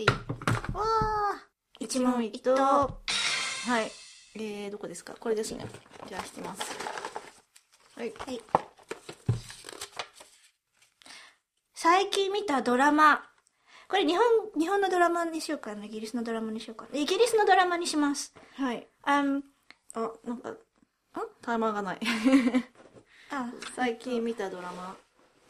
えい。わー一問一答。はい。えー、どこですか？これですね。じゃあ、引きます。はい。はい。最近見たドラマ。これ日本、日本のドラマにしようかな。イギリスのドラマにしようかな。イギリスのドラマにします。はい。あん、あ、なんか、んタイマーがない。あ、最近見たドラマ。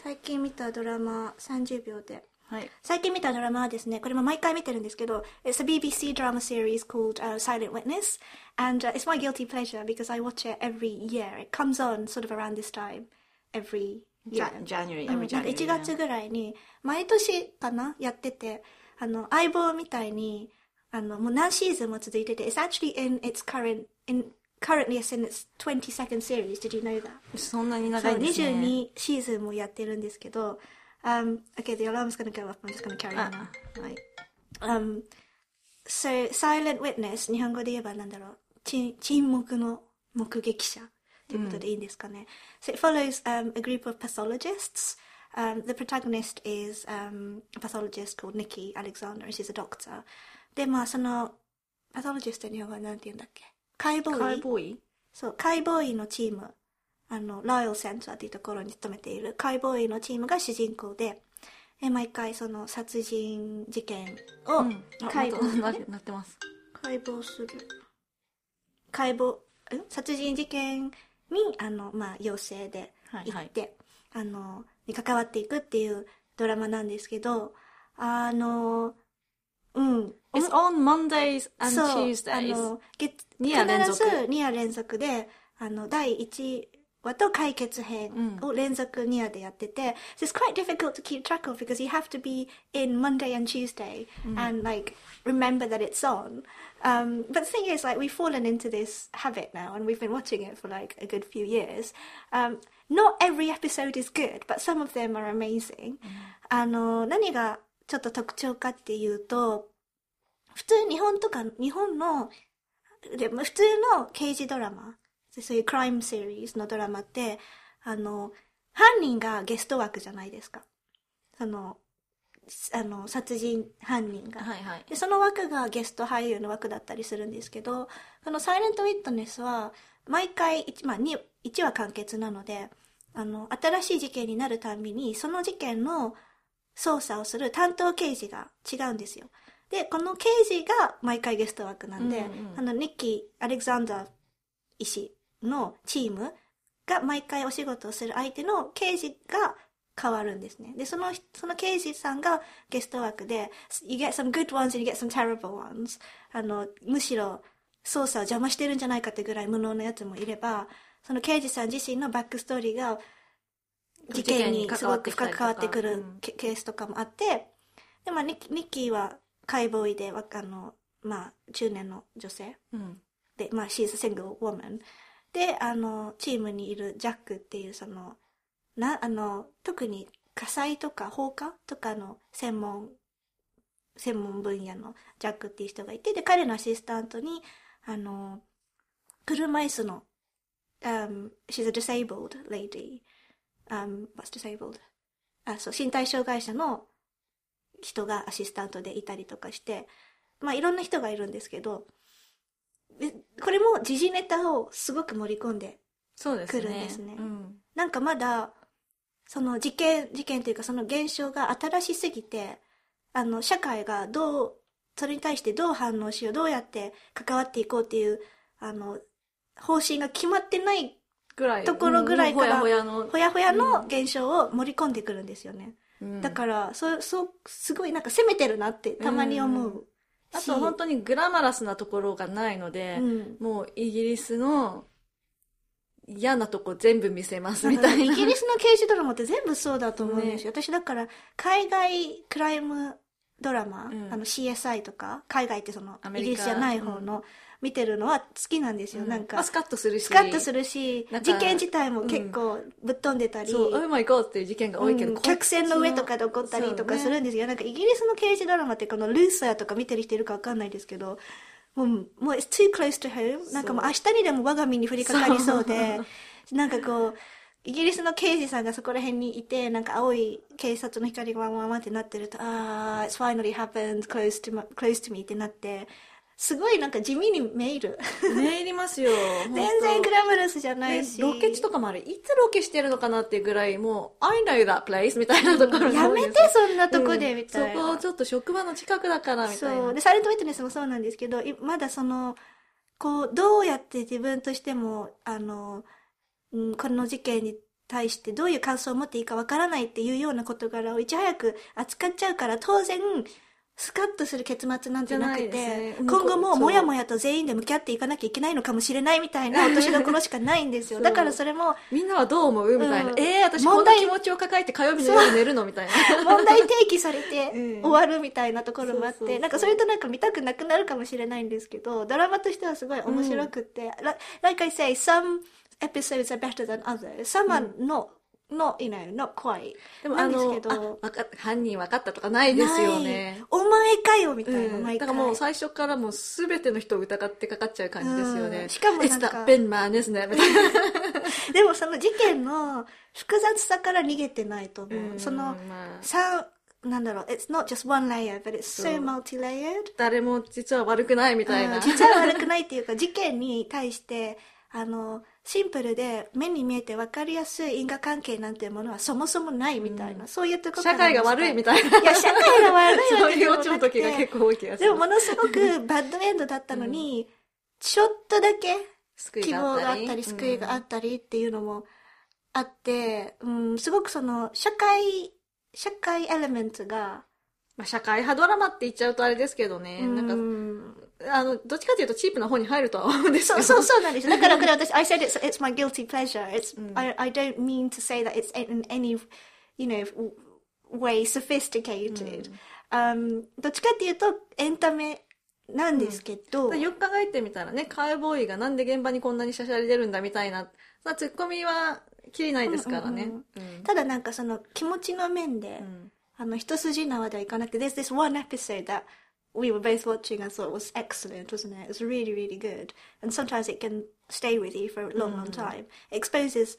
最近見たドラマ30秒で。はい。最近見たドラマはですね、これも毎回見てるんですけど、It's a BBC drama series called、uh, Silent Witness, and、uh, it's my guilty pleasure because I watch it every year. It comes on sort of around this time every year. January, うん every なんか January. 1月ぐらいに、毎年かなやってて、あの、相棒みたいに、あの、もう何シーズンも続いてて、It's actually in its current, in, currently it's in its 22nd series. Did you know that? そんなに長いんですね。22シーズンもやってるんですけど、um, okay, the alarm's gonna go off. I'm just gonna carry あ on now. はい。 Um, so, silent witness, 日本語で言えばなんだろう、ち沈黙の目撃者ということでいいんですかね。So it follows um, a group of pathologists. Um, the protagonist is um, a pathologist called Nikki Alexander, and she's a doctor. で、まあ、その、パトロジスト日本語はなんて言うんだっけ解剖医カイボーイそう、解剖医のチーム、 あの、ロイヤルセンターっていうところに勤めている解剖医のチームが主人公で、え毎回その殺人事件を解剖、ななってます。解剖する。解剖、ん殺人事件に、あの、まあ、陽性ではい行って、あの、に関わっていくっていうドラマなんですけど、あの、うん。It's on Mondays and そう、あ Tuesdays. の、月、二夜連続必ず2夜連続で、あの、第1話と解決編を連続2夜でやってて、so it's quite difficult to keep track of because you have to be in Monday and Tuesday and like remember that it's on. Um, but the thing is, like, we've fallen into this habit now and we've been watching it for like a good few years. Um, not every episode is good, but some of them are amazing. あの、何がちょっと特徴かっていうと、普通日本とか、日本の、でも普通の刑事ドラマ、 そういうクライムシリーズのドラマって、あの、犯人がゲスト枠じゃないですか。その、あの、殺人犯人が。はいはい。で、その枠がゲスト俳優の枠だったりするんですけど、このサイレントウィットネスは、毎回1、まあ、2、1話完結なので、あの、新しい事件になるたんびに、その事件の捜査をする担当刑事が違うんですよ。で、この刑事が毎回ゲスト枠なんで、うんうんあの、ニッキー・アレクサンダー医師のチームが毎回お仕事をする相手の刑事が変わるんですね。で、その、その刑事さんがゲスト枠で、you get some good ones and you get some terrible ones. あの、むしろ捜査を邪魔してるんじゃないかってぐらい無能なやつもいれば、その刑事さん自身のバックストーリーが事件にすごく深く関わってくるケケースとかもあって、で、まあ、ニッキーは解剖医で、わあの、まあ、中年の女性。うん。で、まあ、she's a single woman. で、あの、チームにいるジャックっていう、その、な、あの、特に火災とか放火とかの専門、専門分野のジャックっていう人がいて、で、彼のアシスタントに、あの、車椅子の、um, she's a disabled lady. Um, what's disabled? あ、そう、身体障害者の人がアシスタントでいたりとかして、まあ、いろんな人がいるんですけど、これも時事ネタをすごく盛り込んで、そうですね。来るんですねうん。なんかまだ、その事件、事件というかその現象が新しすぎて、あの、社会がどう、それに対してどう反応しよう、どうやって関わっていこうっていう、あの、方針が決まってないぐらい。ところぐらいからほやほやの。ほやほやの現象を盛り込んでくるんですよね。うんだから、そう、そう、すごいなんか攻めてるなってたまに思うし。あと本当にグラマラスなところがないので、うん。もうイギリスの嫌なとこ全部見せますみたいな。イギリスの刑事ドラマって全部そうだと思うんですよ。私だから、海外クライムドラマ、うん。あの CSI とか、海外ってそのイギリスじゃない方の、見てるのは好きなんですよ。なんか、まあスカッとするし。スカッとするし事件自体も結構ぶっ飛んでたり、そう、Oh my god っていう事件が多いけど、うん客船の上とかで起こったりとかするんですよ。なんかイギリスの刑事ドラマってこのルーサーとか見てる人いるかわかんないですけど、もう、もう it's too close to home. なんかもう明日にでも我が身に降りかかりそうで、なんかこう、イギリスの刑事さんがそこら辺にいて、なんか青い警察の光がワンワンワンってなってると、あー、it's finally happened, close to, my, close to me ってなって、すごいなんか地味にメール。ねいりますよ。全然グラマラスじゃないねし。ロケ地とかもあれ、いつロケしてるのかなっていうぐらい、もう、I know that place みたいなところやめて、そんなとこで、みたいな。そこちょっと職場の近くだから、みたいな。そう。で、サイレントウィットネスもそうなんですけど、いまだその、こう、どうやって自分としても、あの、うん、この事件に対してどういう感想を持っていいかわからないっていうような事柄をいち早く扱っちゃうから、当然、スカッとする結末なんてなくて、じゃないですね。今後ももやもやと全員で向き合っていかなきゃいけないのかもしれないみたいな落としどころしかないんですよ。だからそれも、みんなはどう思う？みたいな。うん。えー、私こんな気持ちを抱えて火曜日の夜寝るの？みたいな。問題提起されて うん。終わるみたいなところもあって、なんかそれとなんか見たくなくなるかもしれないんですけど、ドラマとしてはすごい面白くって、like, like I say, some episodes are better than others. Some are not, not, you know, not quite. でもあのあ、犯人分かったとかないですよね。お前かよみたいな、うん。だからもう最初からもう全ての人を疑ってかかっちゃう感じですよね。うんしかもなんか It's? みたいな。でもその事件の複雑さから逃げてないと思う。うんその、まあさなんだろう、it's not just one layer, but it's そ so う multi-layered. 誰も実は悪くないみたいな。うん実は悪くないっていうか、事件に対して、あの、シンプルで目に見えて分かりやすい因果関係なんていうものはそもそもないみたいな、そういうところ社会が悪いみたいな。いや、社会が悪いそういうオチの時がて結構多い気がする。でもものすごくバッドエンドだったのに、ちょっとだけ希望があったり、うん救いがあったりっていうのもあって、うん、すごくその、社会、社会エレメントが、まあ、社会派ドラマって言っちゃうとあれですけどね。なんか、うんあの、どっちかというとチープな方に入るとは思うんですけど。そうそうそうなんです。だからこれ私、I said it's, it's my guilty pleasure. It's, うん I, I don't mean to say that it's in any, you know, way sophisticated. Um, どっちかっていうとエンタメなんですけど、よく考えてみたらね、カウボーイがなんで現場にこんなにしゃしゃり出るんだみたいな、まあ、ツッコミはきりないですからね。うんただなんかその気持ちの面で、うんあの、一筋縄ではいかなくて、there's this one episode that we were both watching and thought was excellent, wasn't it? It was really, really good. And sometimes it can stay with you for a long, long time. It exposes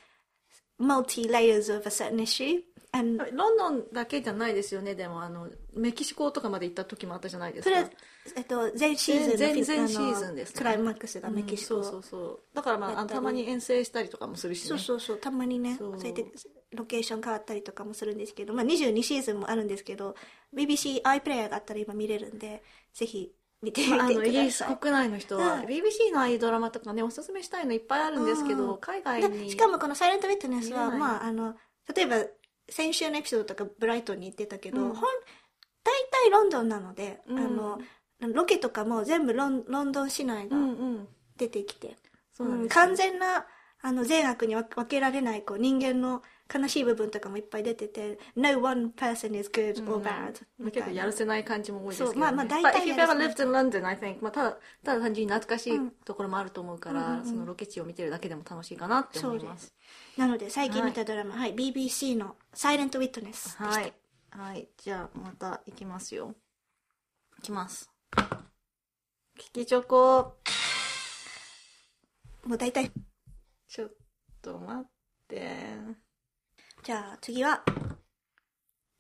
multi layers of a certain issue. And ロンドンだけじゃないですよね、でも、あの、メキシコとかまで行った時もあったじゃないですか。それ、えっと、前シーズンの全フィ全シーズンですねクライマックスがメキシコ。うんそうそうそう。だからまあ、たまに遠征したりとかもするしね。そうそうそう、たまにね、そそううやってロケーション変わったりとかもするんですけど、まあ22シーズンもあるんですけど、BBC iPlayer があったら今見れるんで、ぜひ見てみてください。まあイギリス国内の人は、うん BBC のああいうドラマとかねおすすめしたいのいっぱいあるんですけど、うん。海外でにしかもこの「サイレント・ウィットネスは」まああの例えば先週のエピソードとかブライトンに行ってたけど、うん。ほん大体ロンドンなので、うん。あのロケとかも全部ロンロンドン市内が出てきて、そうなんうん。完全なあの善悪に分分けられないこう人間の悲しい部分とかもいっぱい出てて No one person is good or うん bad、まあみたいな。結構やるせない感じも多いですけど、ね、まあまあ大 But 体 if you've ever せ lived in London, I think、まあ、ただただ単純に懐かしいうん。ところもあると思うから、うんうんうん。そのロケ地を見てるだけでも楽しいかなって思います。なので最近見たドラマ、はい。BBC の「サイレント・ウィットネス」でした、はい。はい。じゃあまた行きますよ。行きます。キキチョコ。もう大体。ちょっと待ってじゃあ次は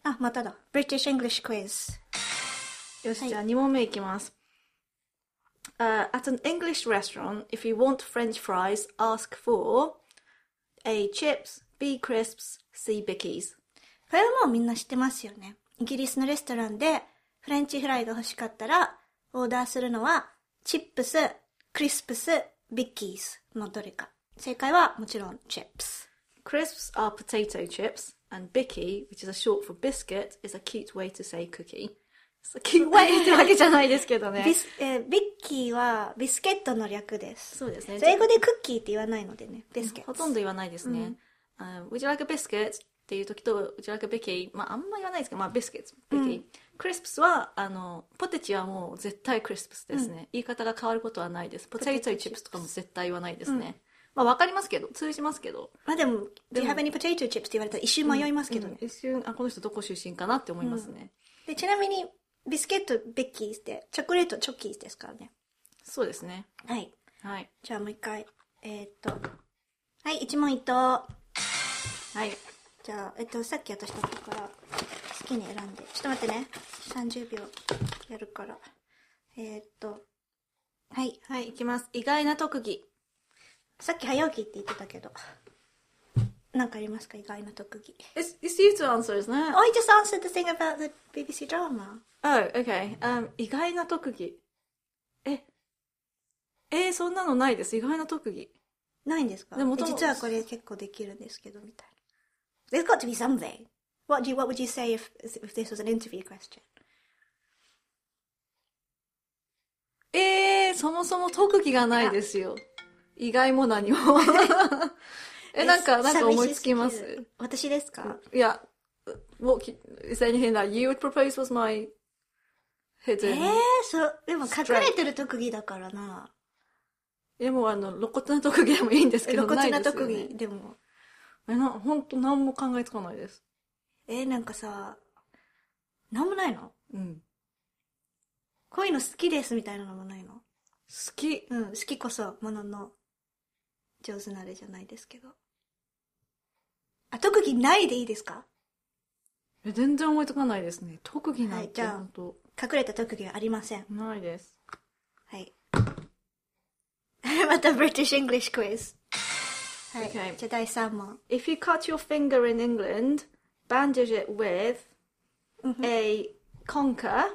あまただ British English Quiz よし、はいじゃあ2問目いきます。Uh, at an English restaurant, if you want French fries, ask for A. Chips, B. Crisps, C. Bickies. これはもうみんな知ってますよねイギリスのレストランでフレンチフライが欲しかったらオーダーするのはチップスクリスプスビッキーズのどれか正解はもちろんチップス Crisps are potato ー。ビッキーはビスケットの略です。そうですね。英語でクッキーって言わないのでね、ほとんど言わないですね。うん uh, would ーっていう時と、Would you まああんま言わないですけど、まあビット、ビ。クリスプスは、あの、ポテチはもう絶対クリスプスですね。言い方が変わることはないです。ポテトチップスとかも絶対言わないですね。まあ、わかりますけど、通じますけど。まあでも Do で you も have any potato chips? って言われたら一瞬迷いますけどね、うん一瞬、あ、この人どこ出身かなって思いますね。でちなみにビスケットビッキーズってチョコレートチョッキーズですからねそうですね。はいはい。じゃあもう一回。えーっと。はい、一問一答。はい。じゃあ、えっと、さっき私だったから、好きに選んで。ちょっと待ってね。30秒やるから。えーっと、はい。はい、いきます。意外な特技。さっき早起きって言ってたけど。なんかありますか意外な特技。It's, it's you to answer, isn't it? Oh, I just answered the thing about the BBC drama. Oh, okay. Um, 意外な特技。え、えーそんなのないです。意外な特技。ないんですかでもえ実はこれ結構できるんですけど、みたいな。There's got to be something. What, do you, what would you say if, if this was an interview question? えー、そもそも特技がないですよ。意外も何も。え、なんか、なんか思いつきます？私ですか？いや、what, is there anything that you would propose was my え hidden? ー、そう、でも隠れてる特技だからな。え、もうあの、露骨な特技でもいいんですけど、露骨な特技。でも。え、な、ほんと何も考えつかないです。えー、なんかさ、なんもないの？うん。こういうの好きですみたいなのもないの？好き。うん、好きこそものの上手なれじゃないですけど。あ、特技ないでいいですかえ、全然思いつかないですね。特技なんて、はいじゃあほんと、隠れた特技はありません。ないです。はい。また British English quiz。はい。Okay. じゃあ第3問。If you cut your finger in England, bandage it with A conker,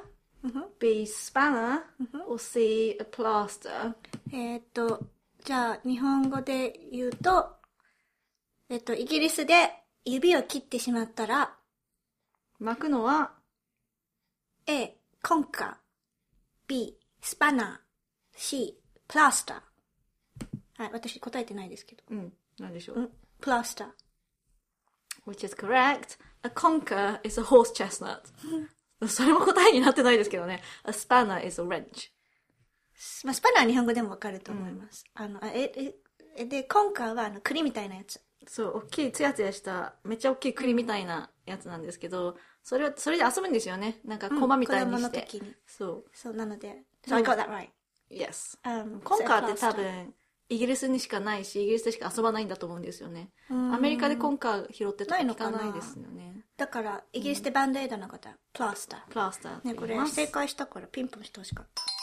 B spanner, or C a plaster. えーっと、じゃあ日本語で言うと、えっと、イギリスで指を切ってしまったら、巻くのは A、コンカ、B、スパナー、C、プラスター。はい、私答えてないですけど。うん、なんでしょう？うん、プラスター。Which is correct. A conker is a horse chestnut. それも答えになってないですけどね。A spanner is a wrench. まあ、スパナーは日本語でもわかると思います。あの、あえ、え、えで、コンカーはあの、栗みたいなやつ。そう、大きいツヤツヤした、めっちゃ大きい栗みたいなやつなんですけど、それを、それで遊ぶんですよね。なんか、コマみたいにして。の時に。そう。そう、なので。So I got that right. Yes. Um, コンカーって多分、イギリスにしかないし、イギリスでしか遊ばないんだと思うんですよね。うんアメリカでコンカー拾ってとか聞ないのかないですよね。だから、イギリスでバンドエイドの方、プラスタプラスター。ね、これ。正解したからピンポンしてほしかった。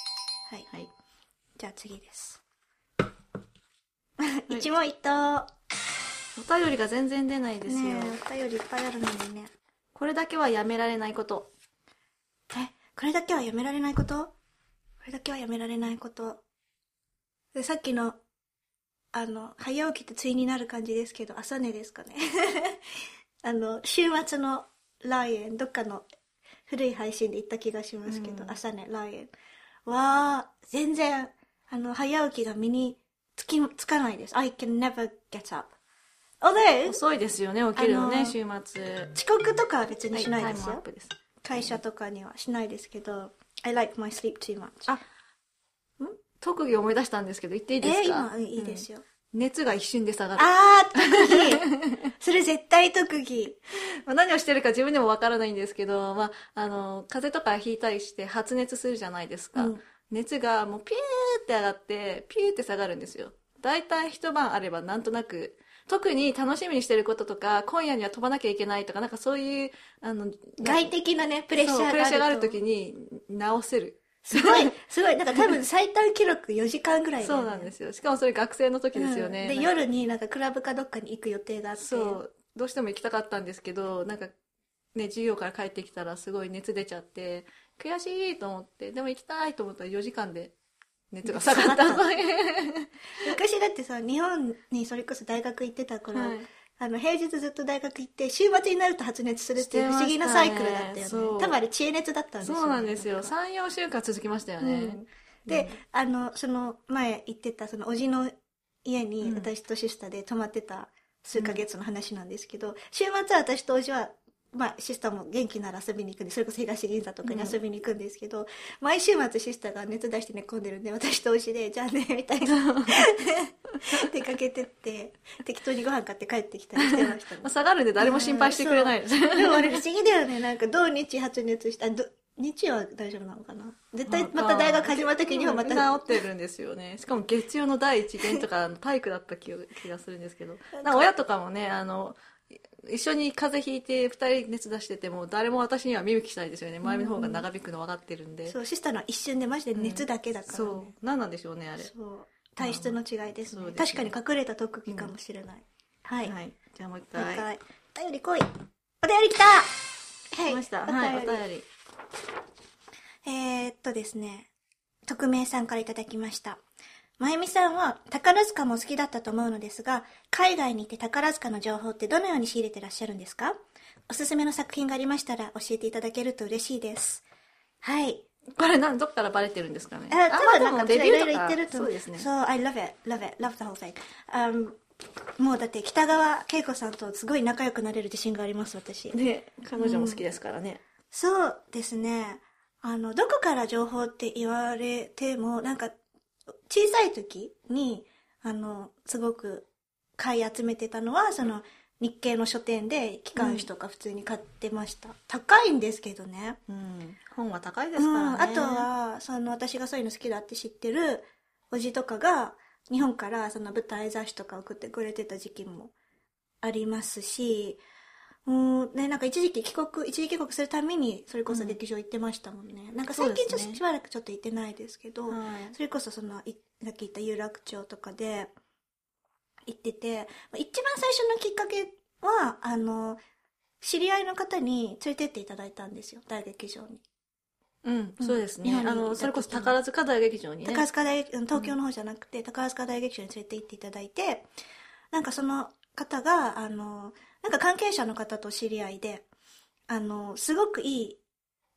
はい。はい。じゃあ次です。一問一答。お便りが全然出ないですよ。ねえ、お便りいっぱいあるのにね。これだけはやめられないこと。え、これだけはやめられないこと？これだけはやめられないこと。で、さっきの、あの、早起きって対になる感じですけど、朝寝ですかね。あの、週末のライエン、どっかの古い配信で言った気がしますけど、朝寝、ライわー、全然、あの、早起きが身につき、つかないです。I can never get up. 遅いですよね、起きるのね、週末。遅刻とかは別にしないですよ。す。会社とかにはしないですけど、I like my sleep too much. あ、特技思い出したんですけど、言っていいですか？えー今、うんいいですよ。熱が一瞬で下がる。あー、特技それ絶対特技。まあ、何をしてるか自分でもわからないんですけど、まあ、あの、風邪とかひいたりして発熱するじゃないですか。うん熱がもうピューって上がって、ピューって下がるんですよ。だいたい一晩あればなんとなく、特に楽しみにしてることとか、今夜には飛ばなきゃいけないとか、なんかそういう、あの、外的なね、プレッシャーがあるプレッシャーがある時に直せる。すごい、すごい。なんか多分最短記録4時間ぐらいねそうなんですよ。しかもそれ学生の時ですよね。うんで、夜になんかクラブかどっかに行く予定があって。そう。どうしても行きたかったんですけど、なんか、ね、授業から帰ってきたらすごい熱出ちゃって、悔しいと思って、でも行きたいと思ったら4時間で熱が下がった。昔だってさ、日本にそれこそ大学行ってた頃、あの、平日ずっと大学行って、週末になると発熱するっていう不思議なサイクルだったよね。多分あれ、知恵熱だったんですよ、ね。そうなんですよ。3、4週間続きましたよね。うんで、あの、その前行ってた、その、おじの家に私とシスターで泊まってた数ヶ月の話なんですけど、週末は私とおじは、まあ、シスターも元気なら遊びに行くんで、それこそ東銀座とかに遊びに行くんですけど、毎週末シスターが熱出して寝込んでるんで、私とおじで、じゃあね、みたいな。出かけてって、適当にご飯買って帰ってきたりしてましたね まあ、。下がるんで誰も心配してくれないです。そうでもあれ不思議だよね。なんか、土日発熱した、ど日は大丈夫なのかな？絶対また大学始まった時にはまた、治ってるんですよね。しかも月曜の第一限とか体育だった気が気がするんですけど。親とかもね、あの、一緒に風邪ひいて2人熱出してても誰も私には見向きしないですよね。前の方が長引くの分かってるんで、そうシスターのは一瞬でマジで熱だけだから、ね。そう。何なんでしょうねあれ。そう。体質の違いですね,、ね。確かに隠れた特技かもしれない、はい、はい。じゃあもう一もう一回。回お便り来い。お便り来た。はい。来ました。はいおお便り便り。えー、っとですね、匿名さんからいただきました。まゆみさんは宝塚も好きだったと思うのですが、海外にいて宝塚の情報ってどのように仕入れてらっしゃるんですか？おすすめの作品がありましたら教えていただけると嬉しいです。はい。これなんどっからバレてるんですかね？あ、多分まあなんかいろいろ言ってると思そうですねそう、I love it, love it, love the whole thing. Um, もうだって北川景子さんとすごい仲良くなれる自信があります、私。で彼女も好きですからね、そうですね。あの、どこから情報って言われても、なんか、小さい時に、あの、すごく買い集めてたのは、その、日系の書店で機関誌とか普通に買ってました。高いんですけどね。うん、本は高いですうん、からね、あとは、その、私がそういうの好きだって知ってる、おじとかが、日本からその舞台雑誌とか送ってくれてた時期もありますし、うん、ね、なんか一時期帰国、一時帰国するために、それこそ劇場行ってましたもんね。なんか最近ちょっとしばらくちょっと行ってないですけど、はい。それこそその、いさっき言った有楽町とかで行ってて、まあ一番最初のきっかけは、あの、知り合いの方に連れてっていただいたんですよ、大劇場に。うん、そうですね。あの、それこそ宝塚大劇場にね。宝塚大東京の方じゃなくて、宝塚大劇場に連れて行っていただいてなん。かその方があのなんか関係者の方と知り合いであのすごくいい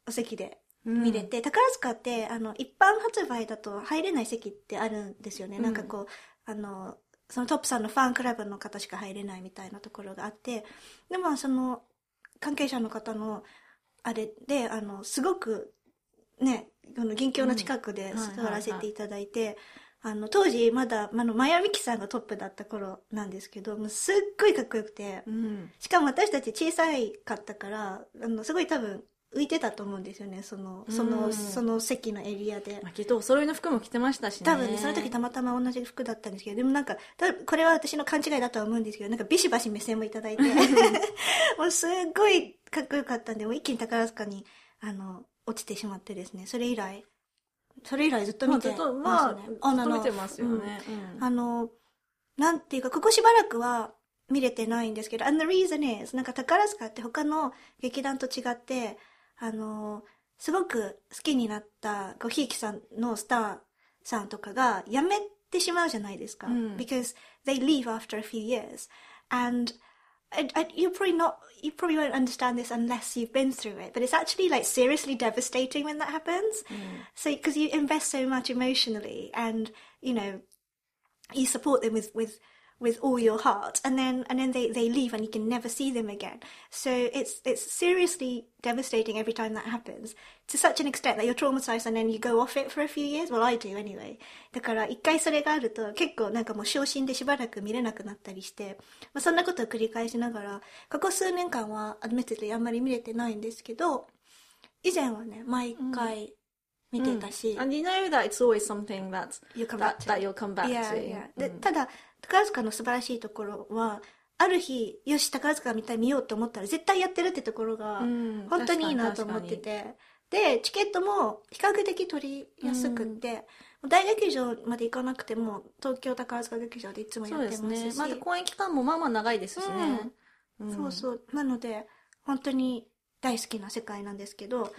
お席でうん。見れて、宝塚ってあの一般発売だと入れない席ってあるんですよね、うん。なんかこうあのそのトップさんのファンクラブの方しか入れないみたいなところがあってでもその関係者の方のあれであのすごくねこの銀鏡の近くで座らせていただいて、あの当時まだあのマヤミキさんがトップだった頃なんですけどもうすっごいかっこよくて、うん。しかも私たち小さいかったからあのすごい多分浮いてたと思うんですよねそのその,、うんその席のエリアでまあ、きっとお揃いの服も着てましたしね。多分ねその時たまたま同じ服だったんですけどでもなんかたこれは私の勘違いだとは思うんですけどなんかビシバシ目線もいただいて もうすっごいかっこよかったんでもう一気に宝塚にあの落ちてしまってですねそれ以来それ以来ずっと見てまあずっと、まあ、ますずっねあのと見てますよね。うんあの、なんていうか、ここしばらくは見れてないんですけど、and the reason is, なんか宝塚って他の劇団と違って、あの、すごく好きになった、ごひいきさんのスターさんとかが辞めてしまうじゃないですか。うん because they leave after a few years. And I, I, you probably not, you probably won't understand this unless you've been through it, but it's actually like seriously devastating when that happens. Mm. So, because you invest so much emotionally and, you know, you support them with, with, with all your heart and then, and then they, they leave and you can never see them again. So it's, it's seriously devastating every time that happens to such an extent that you're traumatized and then you go off it for a few years. Well, I do anyway. だから一回それがあると結構なんかもう昇進でしばらく見れなくなったりして、まあ、そんなことを繰り返しながら、ここ数年間は admittedly あんまり見れてないんですけど、以前はね、毎回見てたし、 And you know that it's always something that, You come that, back to. that you'll come back Yeah, to. yeah. でうんただ 宝塚の素晴らしいところはある日よし宝塚みたい見ようと思ったら絶対やってるってところがうん本当にいいなと思ってて、でチケットも比較的取りやすくって、大劇場まで行かなくても東京宝塚劇場でいつもやそうってますし。ですね。また公演期間もまあまあ長いですしね。ん。そうそう。なので本当に大好きな世界なんですけど好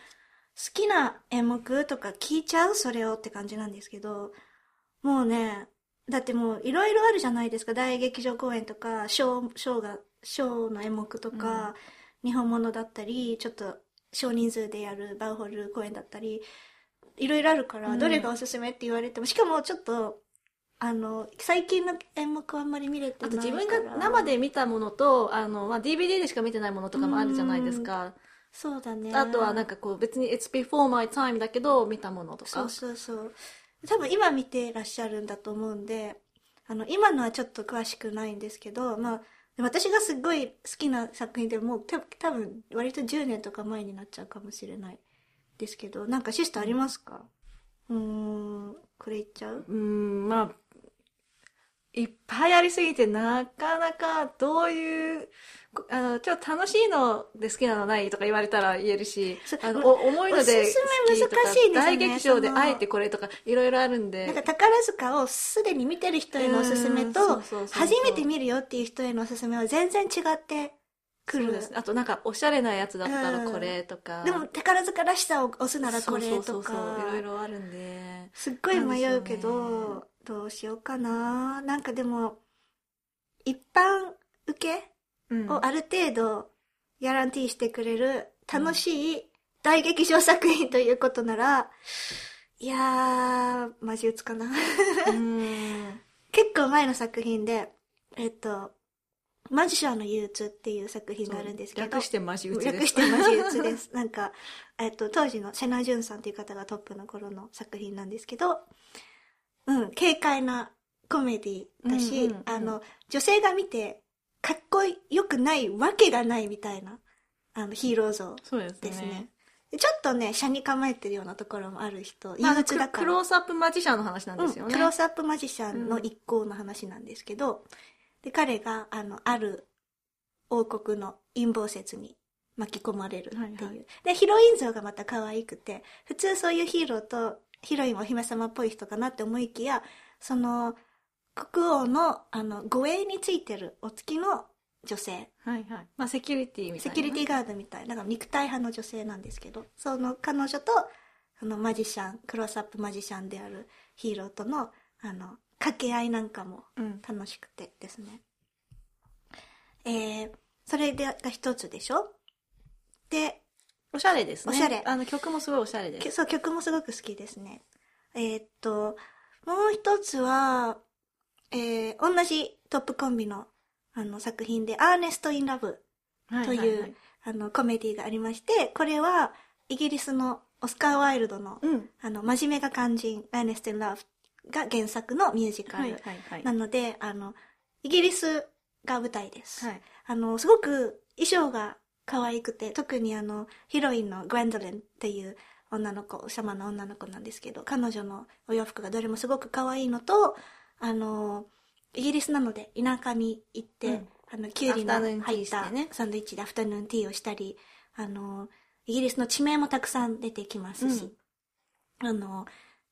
きな演目とか聞いちゃう？それをって感じなんですけどもうねだってもういろいろあるじゃないですか。大劇場公演とかショーショーがショーの演目とか、日本物だったりちょっと少人数でやるバウホル公演だったりいろいろあるから、うん。どれがおすすめって言われてもしかもちょっとあの最近の演目はあんまり見れてあないから。と自分が生で見たものと、あの、まあ、DVD でしか見てないものとかもあるじゃないですか。そうだね。あとはなんかこう別に It's before my time だけど見たものとか。そうそうそう多分今見てらっしゃるんだと思うんであの今のはちょっと詳しくないんですけどまあ私がすごい好きな作品でもう多分割と10年とか前になっちゃうかもしれないですけどなんかシストありますか？うんこれ言っちゃう？うん、まあ、いっぱいありすぎて、なかなかどういう、あの、ちょっと楽しいので好きなのないとか言われたら言えるしあの、お重いのでおすすめ好きとか難しいですよね大劇場であえてこれとか、いろいろあるんで。なんか宝塚をすでに見てる人へのおすすめうんと初めて見るよっていう人へのおすすめは全然違ってくる。あとなんか、おしゃれなやつだったうん。らこれとか。でも宝塚らしさを押すならこれそうそとうそうそう。かいろいろあるんで。すっごい迷うけどどうしようかななんかでも一般受けうんをある程度ギャランティーしてくれる楽しい大劇場作品ということなら、いやー、マジ打つかな。うん 結構前の作品で、えっと、マジシャンの憂鬱っていう作品があるんですけど、略してマジ打ちです。略してマジ打つです。なんか、えっと、当時のセナ・ジュンさんという方がトップの頃の作品なんですけど、うん、軽快なコメディだし、うんうんうんあの、女性が見て、かっこよくないわけがないみたいな、あの、ヒーロー像そうですね。ですね。でちょっとね、車に構えてるようなところもある人、憂まあ、鬱だから。クロースアップマジシャンの話なんですよね。うん、クロースアップマジシャンの一行の話なんですけど、で彼があのある王国の陰謀説に巻き込まれるっていう、はいはいでヒロイン像がまた可愛くて普通そういうヒーローとヒロインはお姫様っぽい人かなって思いきやその国王のあの護衛についてるお付きの女性はいはい。まあ、セキュリティみたいな。セキュリティガードみたいななんか肉体派の女性なんですけどその彼女とあのマジシャンクロースアップマジシャンであるヒーローとのあの掛け合いなんかもうん。楽しくてですねえー、それでが一つでしょ？でおしゃれですね。おしゃれあの、曲もすごいおしゃれです。きそう曲もすごく好きですねえーっともう一つはえー、同じトップコンビのあの作品で「アーネスト・イン・ラブ」という、はいはいはいあのコメディがありましてこれはイギリスのオスカー・ワイルドの,、うん。あの真面目が肝心「アーネスト・イン・ラブ」が原作のミュージカル、はいはいはい。なのであのイギリスが舞台です、はい。あのすごく衣装が可愛くて特にあのヒロインのグウェンドレンっていう女の子シャマの女の子なんですけど彼女のお洋服がどれもすごく可愛いのとあのイギリスなので田舎に行って、うん。あのキュウリの入ったサンドイッチでアフタヌーンティーをしたりあのイギリスの地名もたくさん出てきますし、あの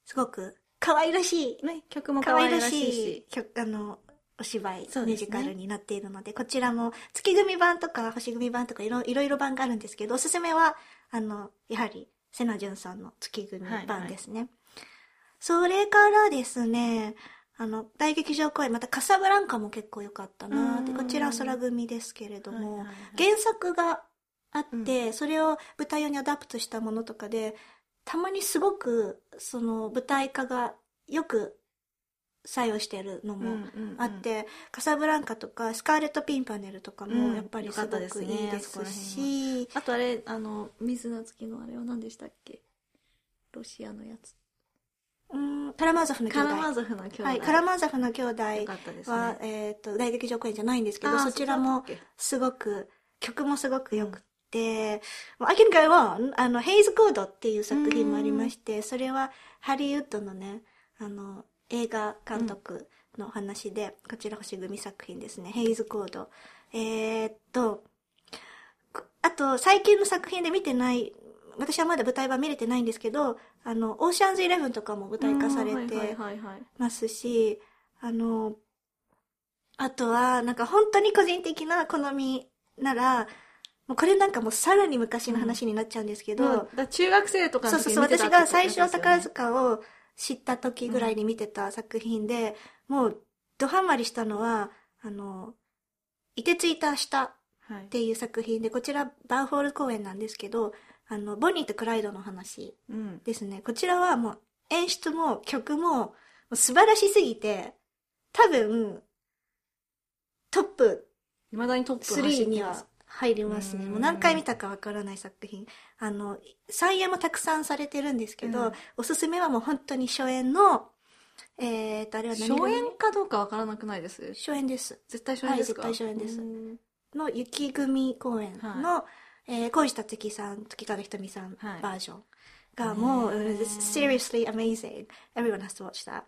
すごく可愛らしいね、曲も可愛らしいし。あのお芝居、ミュージカルになっているのでこちらも月組版とか星組版とかいろいろいろ版があるんですけどおすすめはあのやはり瀬奈じゅんさんの月組版ですね、それからですねあの大劇場公演またカサブランカも結構良かったなってうん。こちらは宙組ですけれども、はいはいはい。原作があって、それを舞台用に adapt したものとかでたまにすごくその舞台化がよく作用してるのもうんうんうん。あって、カサブランカとかスカーレット・ピンパーネルとかうん。もやっぱりすごくいねいですあそこらし、あとあれ、あの、水の月のあれは何でしたっけ？ロシアのやつ。うんカラマーザフの兄弟。カラマーザフの兄弟。はい、カラマーザフの兄弟は、ね。えっと大劇場公演じゃないんですけどあーそちらもすごく曲もすごくよくって「I can go on」あの「ヘイズ・コード」っていう作品もありましてそれはハリウッドのねあの映画監督の話で、こちら星組作品ですね「ヘイズ・コード」えーっとこあと最近の作品で見てない私はまだ舞台版見れてないんですけどあのオーシャンズイレブンとかも舞台化されて。ますし、あの、あとは、なんか本当に個人的な好みなら、もうこれなんかもうさらに昔の話になっちゃうんですけど、まあだから中学生とかの時そうそうそう、私が最初宝塚を知った時ぐらいに見てた作品で、もうドハマりしたのは、あの、いてついた明日はいっていう作品で、こちらバウホール公演なんですけど、あの、ボニーとクライドの話うん。ですね。こちらはもう演出も曲も素晴らしすぎて、多分、トップいまだにトップ走って3には。入りますね。うんもう何回見たかわからない作品。あの、再演もたくさんされてるんですけど、うん。おすすめはもう本当に初演の、えーと、あれは何初演かどうかわからなくないです。初演です。絶対初演ですか？はい絶対初演です。うん。の雪組公演の、えー小石達樹さん、月影ひとみさんはい。バージョンがもう、へー。it's seriously amazing. Everyone has to watch that.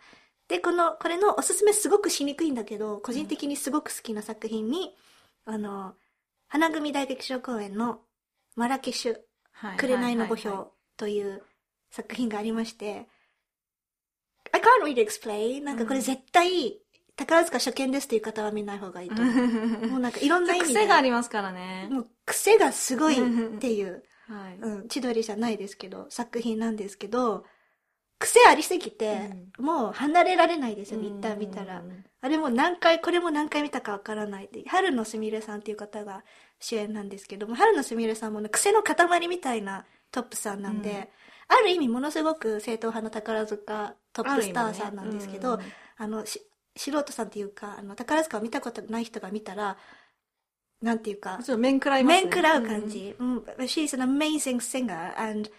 で、この、これのおすすめすごくしにくいんだけど、個人的にすごく好きな作品に、あの、花組大劇場公演のマラケシュ、はい紅の墓標という作品がありまして、I can't really explain. なんかこれ絶対、宝塚初見ですっていう方は見ない方がいいと思う。もうなんかいろんな意味で。癖がありますからね。もう癖がすごいっていう、はい。うん、千鳥じゃないですけど、作品なんですけど、癖ありすぎて、もう離れられないですよ、一旦見たら。あれも何回、これも何回見たかわからないって。春野すみれさんっていう方が主演なんですけども、春野すみれさんもね、癖の塊みたいなトップさんなんで、うんある意味ものすごく正統派の宝塚トップスターさんなんですけど、あねあの、し素人さんっていうか、あの、宝塚を見たことない人が見たら、なんていうか、面食らいますね。面食らう感じ。うん。She's an amazing singer and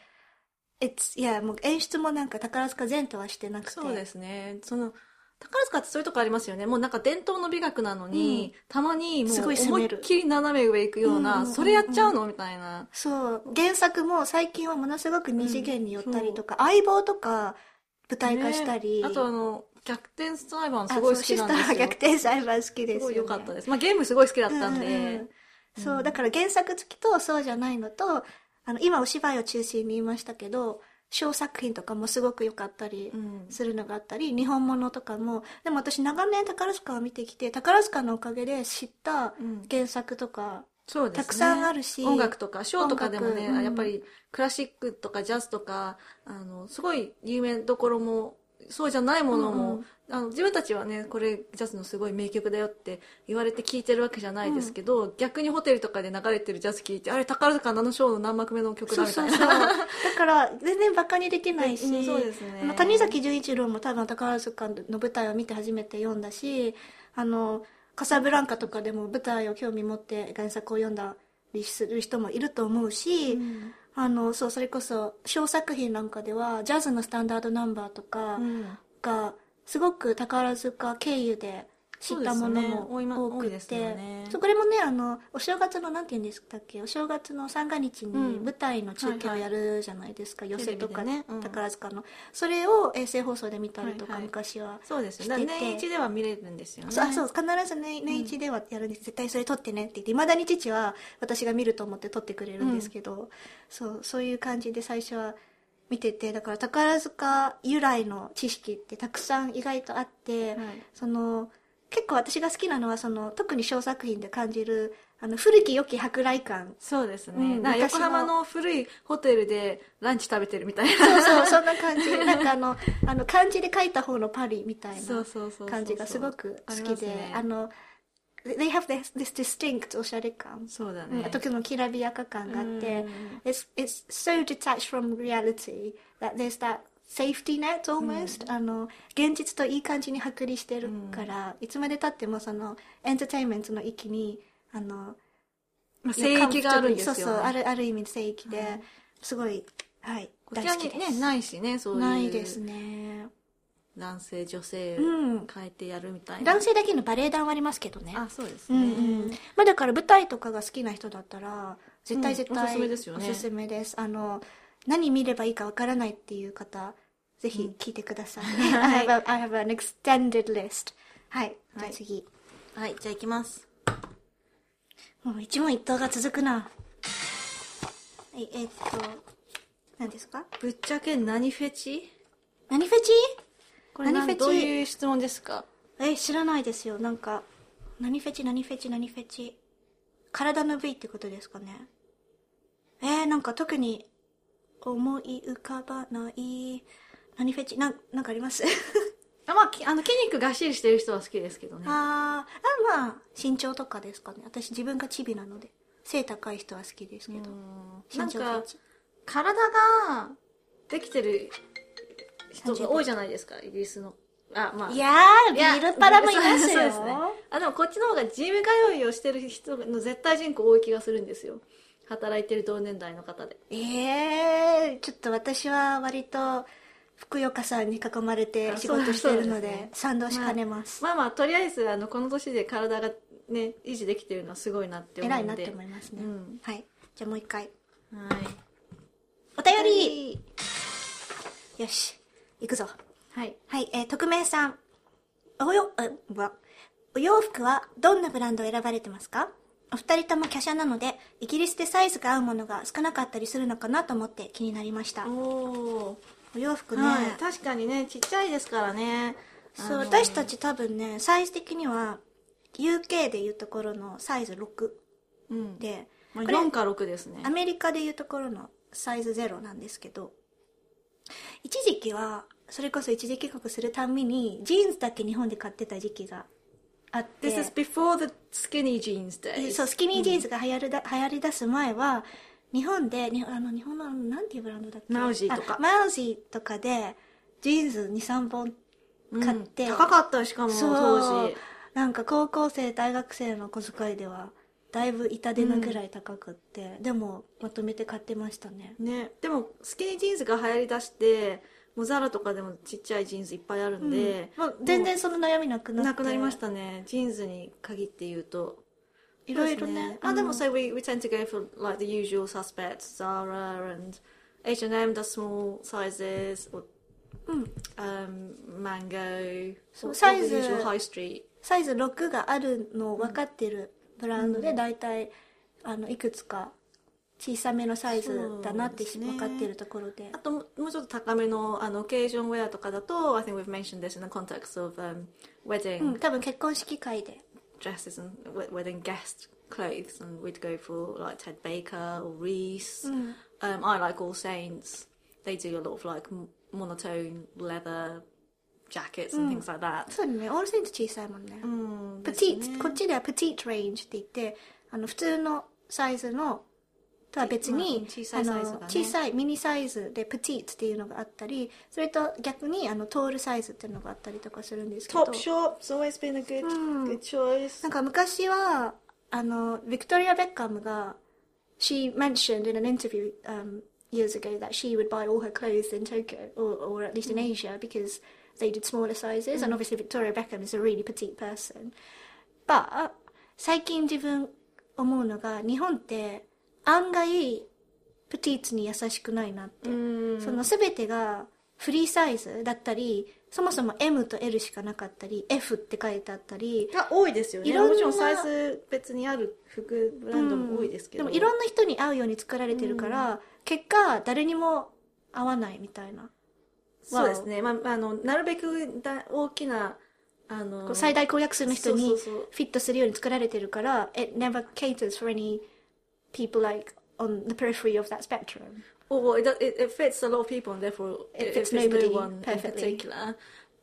it's, yeah, もう演出もなんか宝塚前とはしてなくて。そうですね。その、宝塚ってそういうとこありますよね。もうなんか伝統の美学なのに、たまにもうすごい攻思いっきり斜め上行くような、うんうんうんうんそれやっちゃうのみたいな。そう。原作も最近はものすごく二次元に寄ったりとか、相棒とか舞台化したり。ねあとあの、逆転裁判すごい好きなんですよ。逆転裁判好きですよ、ね。すごい良かったです。まあゲームすごい好きだったんで。うんうんうんそう、だから原作付きとそうじゃないのと、あの、今お芝居を中心に言いましたけど、小作品とかもすごく良かったりうん。するのがあったり、日本物とかも、でも私長年宝塚を見てきて、宝塚のおかげで知ったうん。原作とか、そうですね。たくさんあるし音楽とか、ショーとかでもね、うん。やっぱりクラシックとかジャズとか、あの、すごい有名どころも、そうじゃないものも、うんうんあの自分たちはね、これジャズのすごい名曲だよって言われて聴いてるわけじゃないですけど、逆にホテルとかで流れてるジャズ聴いて、あれ宝塚のあのショーの何幕目の曲そうだみたいそうな。そう。だから、全然バカにできないし、うんそうですねあの谷崎潤一郎も多分宝塚の舞台を見て初めて読んだし、あの、カサブランカとかでも舞台を興味持って原作を読んだりする人もいると思うし、うんあの、そう、それこそ、小作品なんかでは、ジャズのスタンダードナンバーとかうん。が、すごく宝塚経由で知ったものも多くて、よね。そうこれもね、あの、お正月の、なんて言うんですかっけ、お正月の三が日にうん。舞台の中継をはいはいやるじゃないですか、寄せとかテレビでね。うん。宝塚の。それを衛星放送で見たりとか、はいはい。昔は。そうですね。年一では見れるんですよね。そうあそう必ず年年一ではやるんです、絶対それ撮ってねって言っていまだに父は私が見ると思って撮ってくれるんですけど、そうそういう感じで最初は見ててだから宝塚由来の知識ってたくさん意外とあって、はい。その結構私が好きなのはその特に小作品で感じるあの古き良き舶来感そうですね。うんな横浜の古いホテルでランチ食べてるみたいな。そうそうそんな感じ。なんかあのあの漢字で書いた方のパリみたいな感じがすごく好きでね。あの they have this, this distinct おしゃれ感。そうだね。うんあとのきらびやか感があってうん、it's, it's so detached from reality that there's that safety net almost、あの、現実といい感じに剥離してるから、いつまで経ってもその、エンターテインメントの域に、あの、まあ聖域があるんですよ、ね。そうそう、ある、ある意味聖域で、はいすごい、はい、大好きです。にね、ないしね、そういう。ないですね。男性、女性うん変えてやるみたいな。男性だけのバレエ団はありますけどね。あ、そうですね。うんうん。まあだから舞台とかが好きな人だったら、絶対絶対、うんおすすめですよねおすすめです。あの、何見ればいいかわからないっていう方、ぜひ聞いてください。I, have a, I have an extended list. はい。じゃあ次。はい、じゃあ行きます。もう一問一答が続くな。はい、えーっと、何ですか？ぶっちゃけ何フェチ？何フェチ？これ何フェチ？どういう質問ですか？え、知らないですよ。なんか、何フェチ？何フェチ？何フェチ？体の部位ってことですかね。えー、なんか特に思い浮かばない。何フェチ？なん、なんかあります？あまあ、きあの筋肉がっしりしてる人は好きですけどね。あー、あ、まあ、身長とかですかね。私自分がチビなので。背高い人は好きですけど。なんか身長フェチ？体ができてる人が多いじゃないですか、イギリスの。あ、まあ。いやー、ビールパラもいますよ。すね。あ、でもこっちの方がジム通いをしてる人の絶対人口多い気がするんですよ。働いてる同年代の方で。ええー、ちょっと私は割と、ふくよかさんに囲まれて仕事してるので賛同しかねます。まあまあ、とりあえず、あの、この年で体がね、維持できてるのはすごいなって思うんで。偉いなって思いますね。うんはい。じゃあもう一回。はい。お便りよし。行くぞ。はい。はい、えー、匿名さん。およ、お洋服はどんなブランドを選ばれてますか？お二人とも華奢なので、イギリスでサイズが合うものが少なかったりするのかなと思って気になりました。おお洋服ね、はい。確かにね、ちっちゃいですからね。そう、私たち多分ね、サイズ的には、UK でいうところのサイズ6うん。で、まあ、これ4か6ですね。アメリカでいうところのサイズ0なんですけど、一時期は、それこそ一時帰国するたんびに、ジーンズだけ日本で買ってた時期があって、This is before the skinny jeans え days. そう、スキニージーンズが流行るだ、流行り出す前は、日本で、にあの、日本の、なんていうブランドだっけ？マウジーとかあマウジーとかで、ジーンズ2、3本買って、うん高かったよしかもそう当時。なんか高校生、大学生の小遣いでは、だいぶ痛手なぐらい高くって、でも、まとめて買ってましたね。ね、でもスキニージーンズが流行りだしてもうザラとかでもちっちゃいジーンズいっぱいあるんで、もう全然その悩みなくな。なくなりまし。たね。ジーンズに限って言うと。いろいろね。あでも so we, we tend to go for like the usual suspects Zara and H&M does small sizes or うん。um, Mango. そう all サイズ high street? サイズ6があるのを分かってるブランドで、大体、あの、いくつか小さめのサイズだなってね分かってるところであ。ともうちょっと高めのあのオケージョンウェアとかだと I think we've mentioned this in the context of、um, wedding うん、多分結婚式会で。dresses and we- wedding guest clothes, and we'd go for like Ted Baker or Reese. Mm. Um, I like All Saints. They do a lot of like monotone leather jackets and things like that. そうだね、オールセンツ小さいもんね。うんねこっちではプティートレンジって言って、あの、普通のサイズの、とは別まに、あ小さね小さいミニサイズでプティートっていうのがあったり、それと逆にあのトールサイズっていうのがあったりとかするんですけど。Topshop's always been a good good choice. なんか昔は、あの、ビクトリア・ベッカムが、she mentioned in an interview um, years ago that she would buy all her clothes in Tokyo, or, or at least in Asia, because they did smaller sizes, and obviously Victoria Beckham is a really petite person. But, 最近自分思うのが、日本って案外、プティーツに優しくないなって。その全てがフリーサイズだったり、そもそも M と L しかなかったり、F って書いてあったり、が多いですよね。いろんなもちろんサイズ別にある服ブランドも多いですけど、でもいろんな人に合うように作られてるから、結果誰にも合わないみたいな。そうですね、まあ、あのなるべくだ大きなあの最大公約数の人にフィットするように作られてるから、it never caters for any people like on the periphery of that spectrum. Well, well it, it, it fits a lot of people and therefore It it, fits fits nobody no one in perfectly. particular.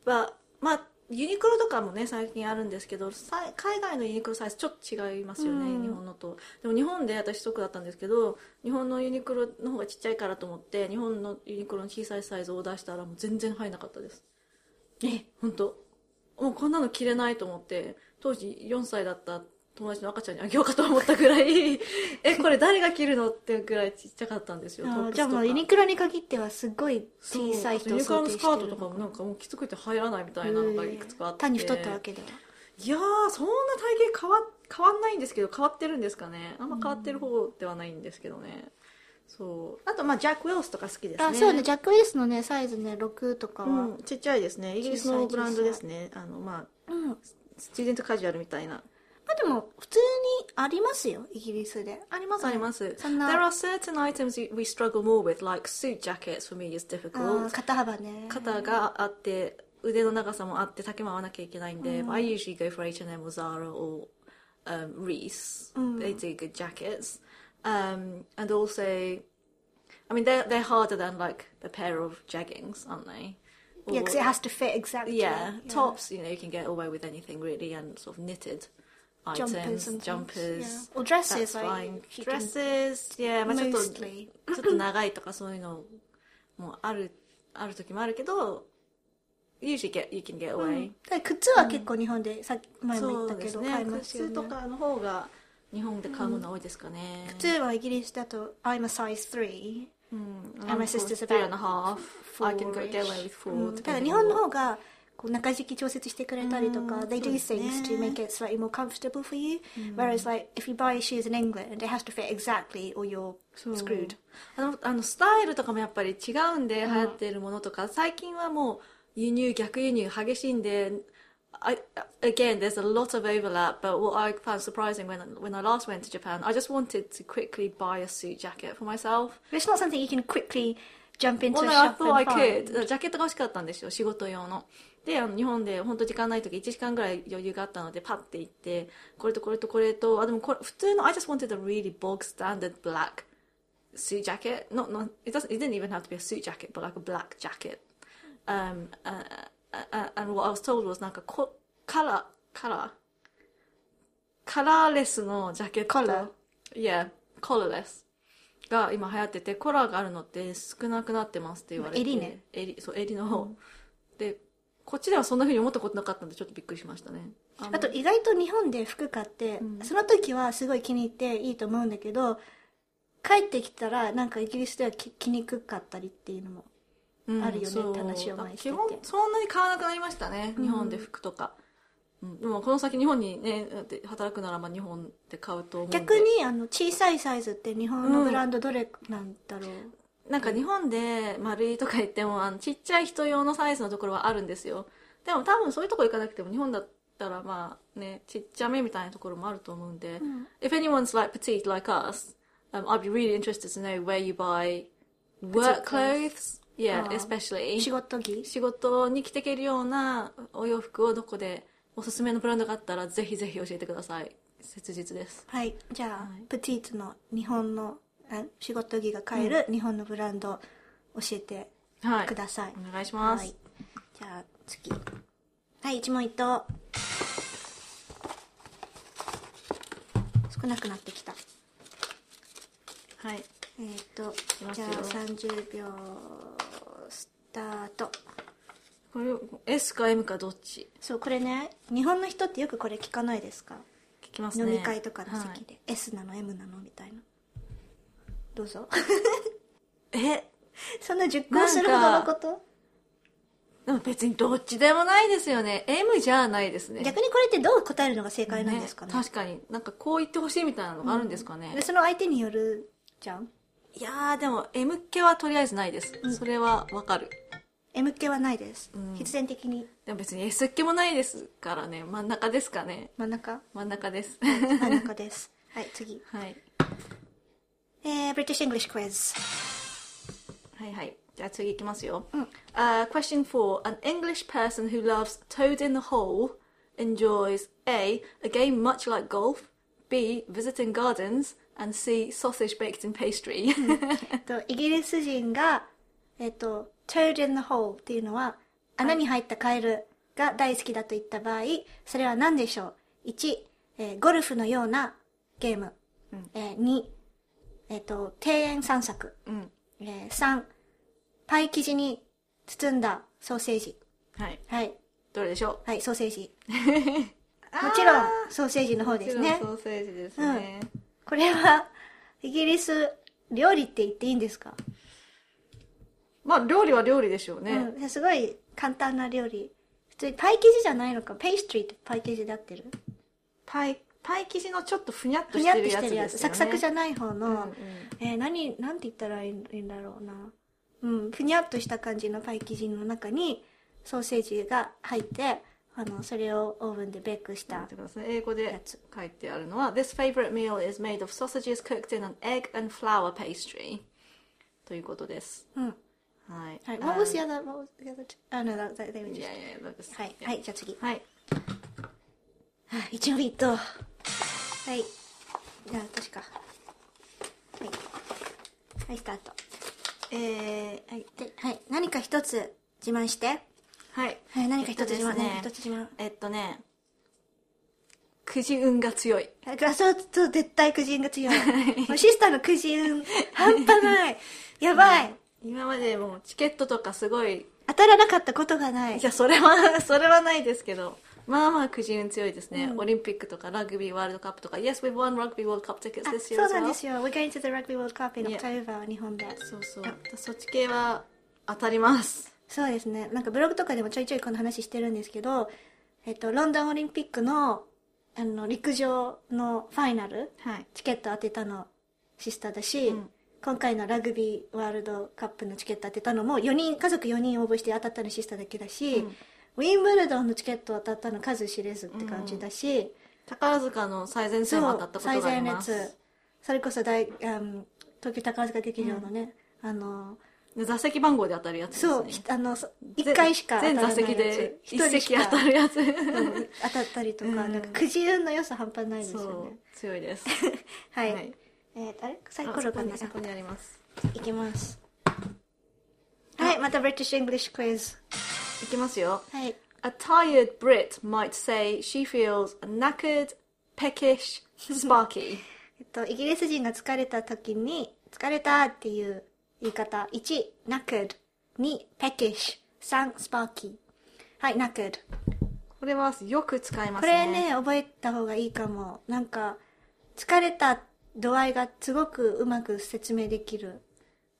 But まあユニクロとかもね最近あるんですけどさ海外のユニクロサイズちょっと違いますよね、日本のとでも日本で私ショックだったんですけど日本のユニクロの方がちっちゃいからと思って日本のユニクロの小さいサイズをオーダーしたらもう全然入らなかったですえ？本当もうこんなの着れないと思って当時4歳だった友達の赤ちゃんにあげようかと思ったぐらい えこれ誰が着るのっていうぐらいちっちゃかったんですよじゃあもうユニクロに限ってはすごい小さい人をユニクロのスカートとかもなんかもうきつくて入らないみたいなのがいくつかあって。単に太ったわけでは。いやーそんな体型変わ変わんないんですけど変わってるんですかね。あんま変わってる方ではないんですけどね、そう。あとまあジャック・ウェルスとか好きですね。あ、そうね、ジャック・ウィルスのね、サイズね、6とかは。うん、ちっちゃいですね。イギリスのブランドですね。あのまあうん。まスチューデントカジュアルみたいなあでも、普通にありますよ、イギリスで。ありますあります。そんな There are certain items we struggle more with, like suit jackets for me is あ difficult. ー肩幅ね。肩があって、腕の長さもあって、丈も合わなきゃいけないんで、I usually go for H&M or Zara or um, Reese. They do good jackets. Um, and also, I mean, they're, they're harder than like a pair of jeggings, aren't they? Yeah, because it has to fit exactly. Yeah, tops, you know, you can get away with anything really, and sort of knitted Items, Jumpers jumpers. yeah. Or dresses, That's fine. Dresses, yeah, まあちょっと、ちょ.っと長いとかそういうのもある、ある時もあるけど、usually get, you can get away. だから靴は結構日本で、さっき前も言ったけど、ね買いますよね。靴とかの方が日本で買うもの多いですかね。靴はイギリスだと、I'm a size 3。うん、And my sister's three about and a half. I can go get away with う four. んだ日本の方が、こう中敷き調節してくれたりとか、うん they do そうですね things to make it slightly more comfortable for you. Whereas like, if you buy shoes in England, it has to fit exactly or you're そう screwed. あのあのスタイルとかもやっぱり違うんで流行ってるものとか、最近はもう 輸入逆輸入激しいんで I, again, there's a lot of overlap, but what I found surprising when when I last went to Japan, I just wanted to quickly buy a suit jacket for myself. It's not something you can quickly jump into Well, a no, I shop thought I and find. could. ジャケットが欲しかったんですよ、仕事用の。 で、あの日本で本当時間ない時1時間ぐらい余裕があったので、パッて行って、これとこれとこれと、あ、でもこれ、普通の、I just wanted a really bog standard black suit jacket. Not, not, it doesn't, it didn't even have to be a suit jacket, but like a black jacket. Um, uh, uh, and what I was told was なんかこ、カラー、カラー、カラーレスのジャケット。Collar? Yeah, collarless. が今流行ってて、コラーがあるのって少なくなってますって言われて。襟ね。襟、そう、襟の方。で、こっちではそんな風に思ったことなかったんで、ちょっとびっくりしましたね。あと意外と日本で服買って、その時はすごい気に入っていいと思うんだけど、帰ってきたらなんかイギリスでは着着にくかったりっていうのも。うんあるよねって話を前にしてて基本、そんなに買わなくなりましたね。日本で服とか。うん、でもこの先日本にね、で働くならば日本で買うと思う。逆にあの小さいサイズって日本のブランドどれなんだろう、なんか日本で丸いとか言ってもあのちっちゃい人用のサイズのところはあるんですよ。でも多分そういうとこ行かなくても日本だったらまあねちっちゃめみたいなところもあると思うんで、If anyone's like petite like us、um, I'd be really interested to know where you buy work clothes? yeah especially. 仕事着？仕事に着ていけるようなお洋服をどこでおすすめのブランドがあったらぜひぜひ教えてください。切実です。はい。じゃあ、はい。プティートの日本のあ仕事着が買える日本のブランド教えてはい。ください、お願いします、はい。じゃあ次。はい一問一答。少なくなってきた。はい。えっ、とますよ。じゃあ30秒スタート。これ S か M かどっち？そうこれね日本の人ってよくこれ聞かないですか？聞きますね。飲み会とかのはい。席で、S なの M なのみたいなどうぞ。え？そんな熟考するほどのこと？でも別にどっちでもないですよね。M じゃないですね。逆にこれってどう答えるのが正解なんですかね？確かに。なんかこう言ってほしいみたいなのがあるんですかね、でその相手によるじゃん？いやーでも M 系はとりあえずないです、それはわかる。M 系はないです、ん。必然的に。でも別に S 系もないですからね。真ん中ですかね。真ん中？真ん中です。真ん中です。はい次。はいえー、British English Quiz はいはいじゃあ次いきますよ、うん uh, Question 4 An English person who loves Toad in the Hole enjoys A. A game much like golf B. Visiting gardens and C. Sausage baked in pastry えっとイギリス人がえっと Toad in the Hole っていうのは穴に入ったカエルが大好きだと言った場合それは何でしょう1、えーゴルフのようなゲーム、えー2、えっと庭園散策、うん。えー3パイ生地に包んだソーセージ。はい。はい。どれでしょはいソーセージ。もちろんソーセージの方うですね。もちろんソーセージですね、これはイギリス料理って言っていいんですか、まあ料理は料理でしょうね、うん、すごい簡単な料理。普通にパイ生地じゃないのか？ペイストリーってパイ生地で合ってる？パイパイ生地のちょっとふにゃっとしてるやつってしてるやですよねつ。サクサクじゃない方の、うんうん。えー何なんて言ったらいいんだろうな。うんふにゃっとした感じのパイ生地の中にソーセージが入ってあのそれをオーブンでベークした英語でやつ。書いてあるのは This favorite meal is made of sausages cooked in an egg and flour pastry ということです。うん。はい。はい、Um, What was the other? What was the other? Oh no, that, that, just. やいやだですはい、はい、じゃあ次。はい。はい、一応ビット。はい。じゃあ、私か。はい。はい、スタート。えー、はいで、はい、何か一つ自慢して。はいはい、何か一つ自慢、えっとですね何か一つ自慢。えっとねくじ運が強いはいあそう、そう、絶対くじ運が強い。もうシスターのくじ運、半端ない。やばい。今までもうチケットとかすごい当たらなかったことがないい。やそれはそれはないですけどまあまあくじ運強いですね、オリンピックとかラグビーワールドカップとか。Yes we've won rugby world cup tickets あ this そ year う as なんですよ。We're going to the Rugby World Cup in Yeah. October, 日本で。そうそう。そっち系は当たります。そうですね。なんかブログとかでもちょいちょいこの話してるんですけど、えっと、ロンドンオリンピックの、あの、陸上のファイナル、はい。チケット当てたのシスターだし、ん。今回のラグビーワールドカップのチケット当てたのも4人家族4人応募して当たったのシスターだけだし、ウィンブルドンのチケット当たったの数知れずって感じだし、宝塚の最前線も当たったことがあります。最前列それこそ大、うん、東京宝塚劇場のね、あので座席番号で当たるやつですね。そう、ひあのそ1回しか当た全らないやつ。座席で一一席当たるやつ。うん当たったりとか、うん。なんかくじ運の良さ半端ないですよね。強いです。はい、はい。えー、あれ？サイあコロそこにあります。いきます。はいまた British English quiz いきますよはい A tired Brit might say she feels knackered, peckish, sparky. えっと、イギリス人が疲れた時に、疲れたっていう言い方。1、knackered。2、peckish。3、sparky。はい、knackered。これはよく使いまこすね。れね、覚えた方がいいかも。なんか、疲れた度合いがすごくうまく説明できる。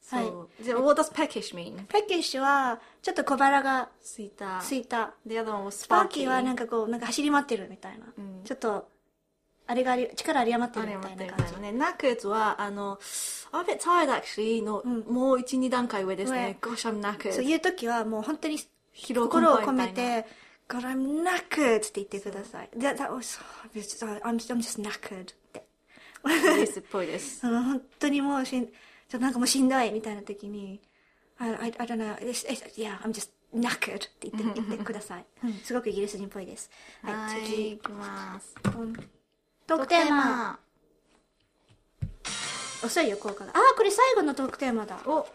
そう。じゃあ、what does peckish mean? ペキッシュは、ちょっと小腹がすいた。空いた。The other one was スパーキ sparky. ーはなんかこう、なんか走り回ってるみたいな。うんちょっと、あれがあり、力あり余ってあるみたいな感じ。ね。knackered は、あの、I'm a bit tired actually の、もう1、2段階上ですね。Gosh, I'm そう knackered. いう時はもう本当に心を込めて、God, I'm knackered って言ってください。That, that was, I'm, I'm just knackered って。っぽいです。本当にもうしん、ちょっとなんかもうしんどいみたいな時に、I, I, I don't know, it's, it's, yeah, I'm just knackered って言って言ってください。うん、すごくイギリス人っぽいです。は、はいい、次。いきます。うんトークテーマ。遅いよ、効果が。あー、これ最後のトークテーマだ。お、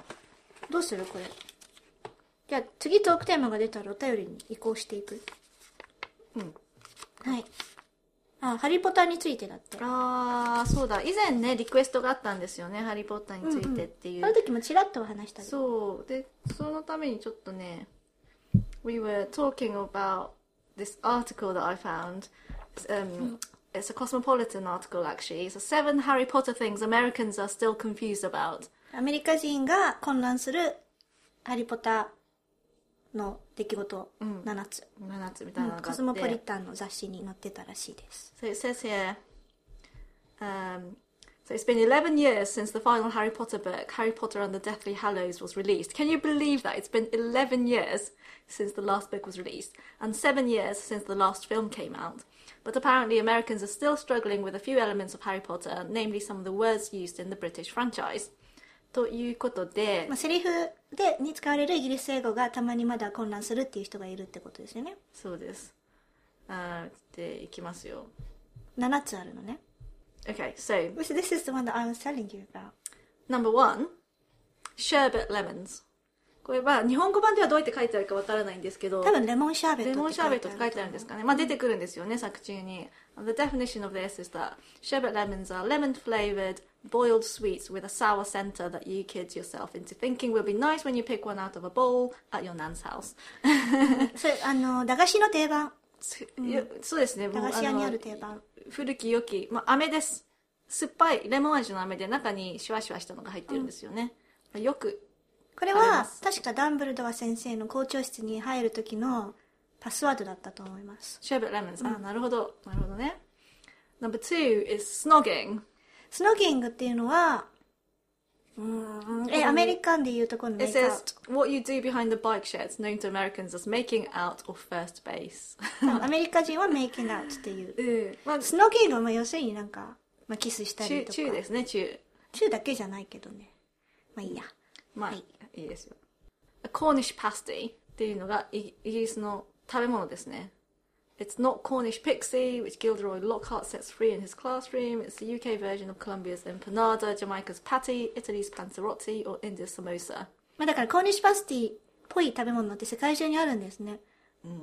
どうするこれ？じゃあ次トークテーマが出たらお便りに移行していく。うん。はい。あ、ハリーポッターについてだって。あー、そうだ。以前ね、リクエストがあったんですよね。ハリーポッターについてっていう。その時もちらっとお話した。そう。で、そのためにちょっとね、We were talking about this article that I found. Um, It's a cosmopolitan article actually. It's a seven Harry Potter things Americans are still confused about. アメリカ人が混乱するハリーポッターの出来事7つ。 7つみたいなのがあって。コスモポリタンの雑誌に載ってたらしいです。 So it says here, um, so it's been 11 years since the final Harry Potter book, Harry Potter and the Deathly Hallows, was released. Can you believe that? It's been 11 years since the last book was released, and 7 years since the last film came out. But apparently Americans are still struggling with a few elements of Harry Potter, namely some of the words used in the British franchise. ということでまあ、、セリフでに使われるイギリス英語がたまにまだ混乱するっていう人がいるってことですよね。そうです。あーで、いきますよ。7つあるのね。Okay, so This this is the one that I was telling you about. Number one, sherbet lemons. これは日本語版ではどうやって書いてあるかわからないんですけど、多分レモンシャーベットレモンシャーベットって書いとてあるんですかね。まあ出てくるんですよね、作中に。The definition of this is that sherbet lemons are lemon flavored boiled sweets with a sour center that you kid yourself into thinking will be nice when you pick one out of a bowl at your nan's house. それあの駄菓子の定番そうですね、駄菓子屋にあのる定番古き良き、まあ、飴です。酸っぱいレモン味の飴で中にシュワシュワしたのが入ってるんですよね。まあよくこれは確かダンブルドア先生の校長室に入る時のパスワードだったと思います Sherbet lemons. あ、なるほど。なるほどね。Number two is snogging. スノギングっていうのはうーんえアメリカンでいうところのメ It イクアウ says what you do behind the bike sheds, known to Americans as making out or first base. トアメリカ人はメイキングアウトっていううん。まあ、スノギングはまあ要するになんか、まあ、キスした中、りとか中ですね、中。中だけじゃないけどねまあいいやまあ、はいいいですよ。A Cornish pasty っていうのがイイギリスの食べ物ですね。It's not Cornish pixie, which Gilderoy Lockhart sets free in his classroom. It's the UK version of Colombia's empanada, Jamaica's patty, Italy's panzerotti, or India's samosa. まあだからコーニッシュパスティっぽい食べ物って世界中にあるんですね、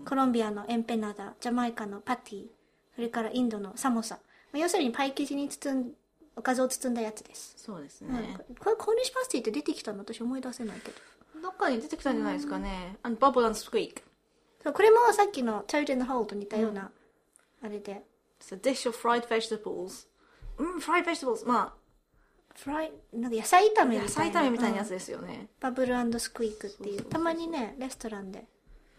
コロンビアのエンペナダジャマイカのパティそれからインドのサモサ、まあ、要するにパイ生地に包んおかずを包んだやつです、そうですうんね。これコーニッシュパスティって出てきたの私思い出せないけどどっかに出てきたんじゃないですかね。And bubble and squeak. そうこれもさっきのチャルテンのホールと似たような、あれで。It's a dish of fried vegetables. うん、fried vegetables. まフライなんか野菜炒あ、めみたいな。野菜炒めみたいなやうんつですよね。バブルスクイークっていう。たまにねレストランで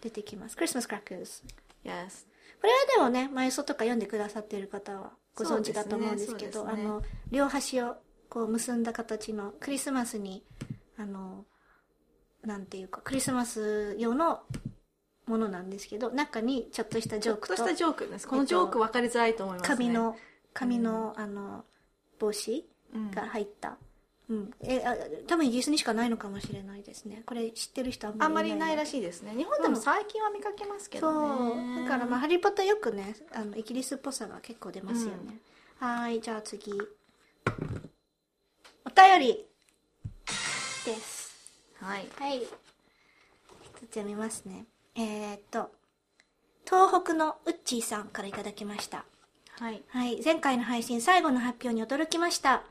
出てきます。クリスマスクラッカーズ Yes. これはでもね、マイソとか読んでくださってる方はご存知だと思うんですけど、そうですね。あの、両端をこう結んだ形のクリスマスにあのなんていうかクリスマス用のものなんですけど中にちょっとしたジョークとちょっとしたジョークです。このジョーク分かりづらいと思いますね。紙の紙の,、あの帽子うん。が入った、うん。えあ多分イギリスにしかないのかもしれないですね。これ知ってる人あんまりあんまりいないらいしいですね。日本でも最近は見かけますけそどね。うだからまあ「ハリー・ポッター」よくねあのイギリスっぽさが結構出ますよね、はーいじゃあ次。お便りです。はい。はい。一つ読みますね。えー、っと、東北のウッチーさんからいただきました。はいはい。前回の配信最後の発表に驚きました。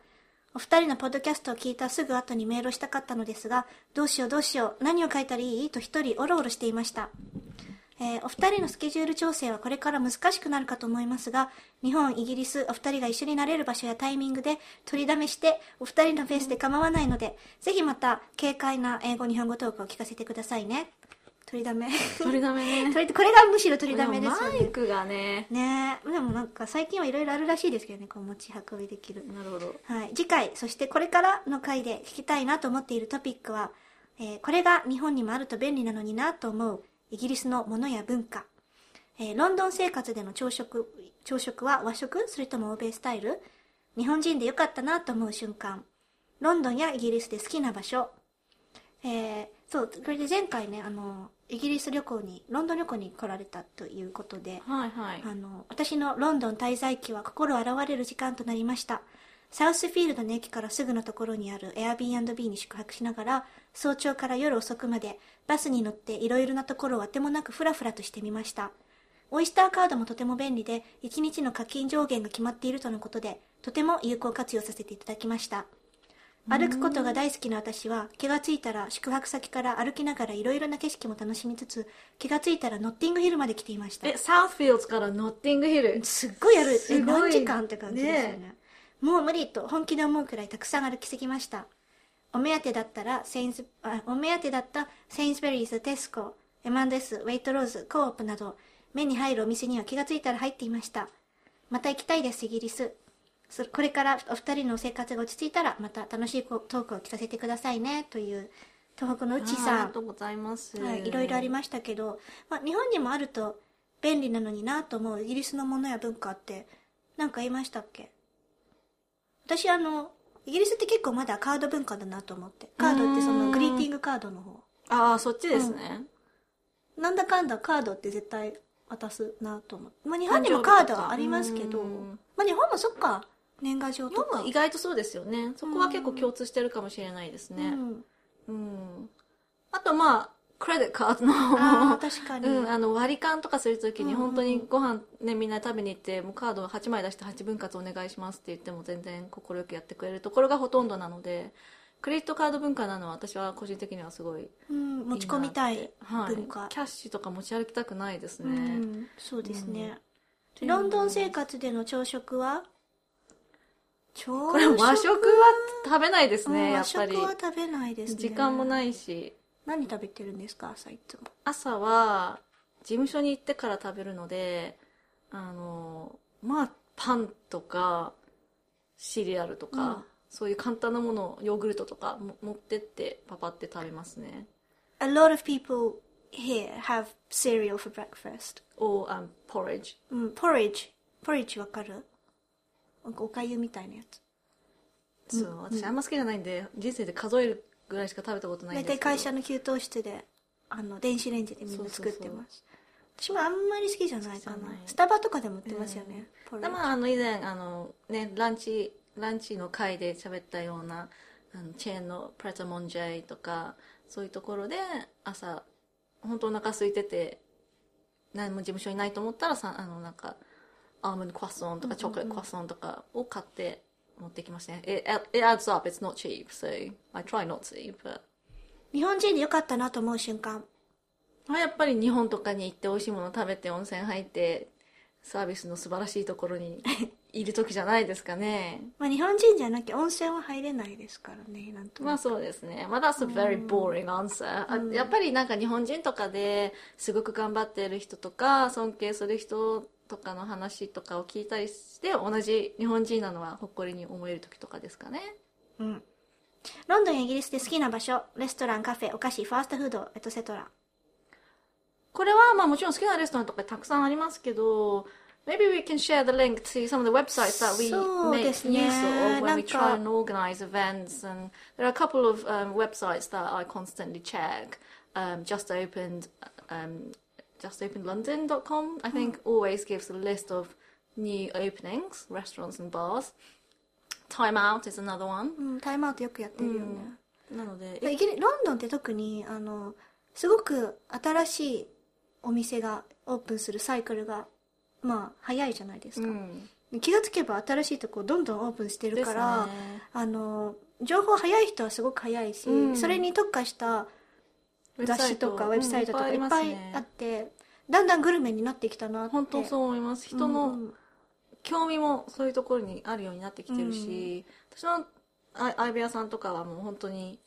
お二人のポッドキャストを聞いたすぐ後にメールをしたかったのですが、どうしようどうしよう、何を書いたらいいと一人おろおろしていました。えーお二人のスケジュール調整はこれから難しくなるかと思いますが、日本、イギリス、お二人が一緒になれる場所やタイミングで取りだめして、お二人のペースで構わないので、ぜひまた軽快な英語、日本語トークを聞かせてくださいね。取りだめ。取りだめね これがむしろ取りだめですよね。マイクがねねえ、でもなんか最近はいろいろあるらしいですけどね、こう持ち運びできる。なるほどはい。次回、そしてこれからの回で聞きたいなと思っているトピックは、えーこれが日本にもあると便利なのになと思うイギリスのものや文化。えーロンドン生活での朝食、朝食は和食？それとも欧米スタイル？日本人でよかったなと思う瞬間。ロンドンやイギリスで好きな場所。えーそう、これで前回ね、あの、イギリス旅行に、ロンドン旅行に来られたということで、はいはいあの、私のロンドン滞在期は心洗われる時間となりました。サウスフィールドの駅からすぐのところにある Airbnb に宿泊しながら、早朝から夜遅くまでバスに乗っていろいろなところをあてもなくフラフラとしてみました。オイスターカードもとても便利で、1日の課金上限が決まっているとのことで、とても有効活用させていただきました。歩くことが大好きな私は気がついたら宿泊先から歩きながらいろいろな景色も楽しみつつ気がついたらノッティングヒルまで来ていました。えサウスフィールズからノッティングヒル。すっごいやるえすごい何時間って感じですよね。ねもう無理と本気で思うくらいたくさん歩きすぎました。お目当てだったらセインズあお目当てだったセインズベリーズテスコ M&S ウェイトローズコープなど目に入るお店には気がついたら入っていました。また行きたいですイギリス。そこれからお二人の生活が落ち着いたらまた楽しいトークを聞かせてくださいねという東北のうちさん。りがとうございます。はい、いろいろありましたけど、まあ、日本にもあると便利なのになと思うイギリスのものや文化って何か言いましたっけ？私あのイギリスって結構まだカード文化だなと思って。カードってそうのん。グリーティングカードの方。ああそっちですね、なんだかんだカードって絶対渡すなと思って、まあ、日本にもカードはありますけど。うん。まあ、日本もそっか年賀状日とか意外とそうですよね。そこは結構共通してるかもしれないですね。うん、うん、あとまあクレジットカードの確かに、うん、あの割り勘とかするときに本当にご飯ねみんな食べに行ってもうカード8枚出して8分割お願いしますって言っても全然快くやってくれるところがほとんどなのでクレジットカード文化なのは私は個人的にはすごいうん、持ち込みたい文化、はい、キャッシュとか持ち歩きたくないですうね、ん、そうですね、うん。ロンドン生活での朝食は？これ和食は食べないですねや和っぱり。食は食べないですね。時間もないし。何食べてるんですか朝いつも？朝は事務所に行ってから食べるのであのまあパンとかシリアルとか、うん。そういう簡単なものをヨーグルトとかも持ってってパパって食べますね。A lot of people here have cereal for breakfast. Or、um, porridge. うん porridge. Porridge わかる？なんかおかゆみたいなやつ。そう私あんま好きじゃないんで人生で数えるぐらいしか食べたことないん大体ですけど。会社の給湯室であの電子レンジでみんな作ってます。私もあんまり好きじゃないかな。好きじゃない。スタバとかでも売ってますよね、でまああの以前あの、ね、ランチランチの会で喋ったようなあのチェーンのプラタモンジェイとかそういうところで朝本当お腹空いてて何も事務所にないと思ったらさあのなんかアーモンドクワッソンとかチョコレートクワッソンとかを買って持ってきましたね。It, it adds up. It's not cheap so I try not to but 日本人でよかったなと思う瞬間。まあやっぱり日本とかに行って美味しいもの食べて温泉入ってサービスの素晴らしいところにいる時じゃないですかね。まあ日本人じゃなきゃ温泉は入れないですからねなんとまあそうですね。まあ that's a very boring answer、あやっぱりなんか日本人とかですごく頑張っている人とか尊敬する人とかの話とかを聞いたりして同じ日本人なのは誇りに思える時とかですかね。うん。ロンドンやイギリスで好きな場所、レストラン、カフェ、お菓子、ファーストフード、エトセトラ。これはまあもちろん好きなレストランとかたくさんありますけど Maybe we can share the link to some of the websites that we make use of when we try and organize events. And there are a couple of um, websites that I constantly check. Um, just opened, um, just opened London.com. I think always gives a list of new openings, restaurants and bars. Time Out is another one. うん、タイムアウトよくやってるよね。なので、イギリロンドンって特に、あの、すごく新しいお店がオープンするサイクルが、まあ、早いじゃないですか。うん気がつけば新しいとこどんどんオープンしてるから、ねあの、情報早い人はすごく早いし、うんそれに特化した雑誌とかウェブサイトとかうんいっぱいあって、だんだんグルメになってきたなって。本当そう思います。人うのん興味もそういうところにあるようになってきてるし、私のあ相部屋さんとかはもう本当に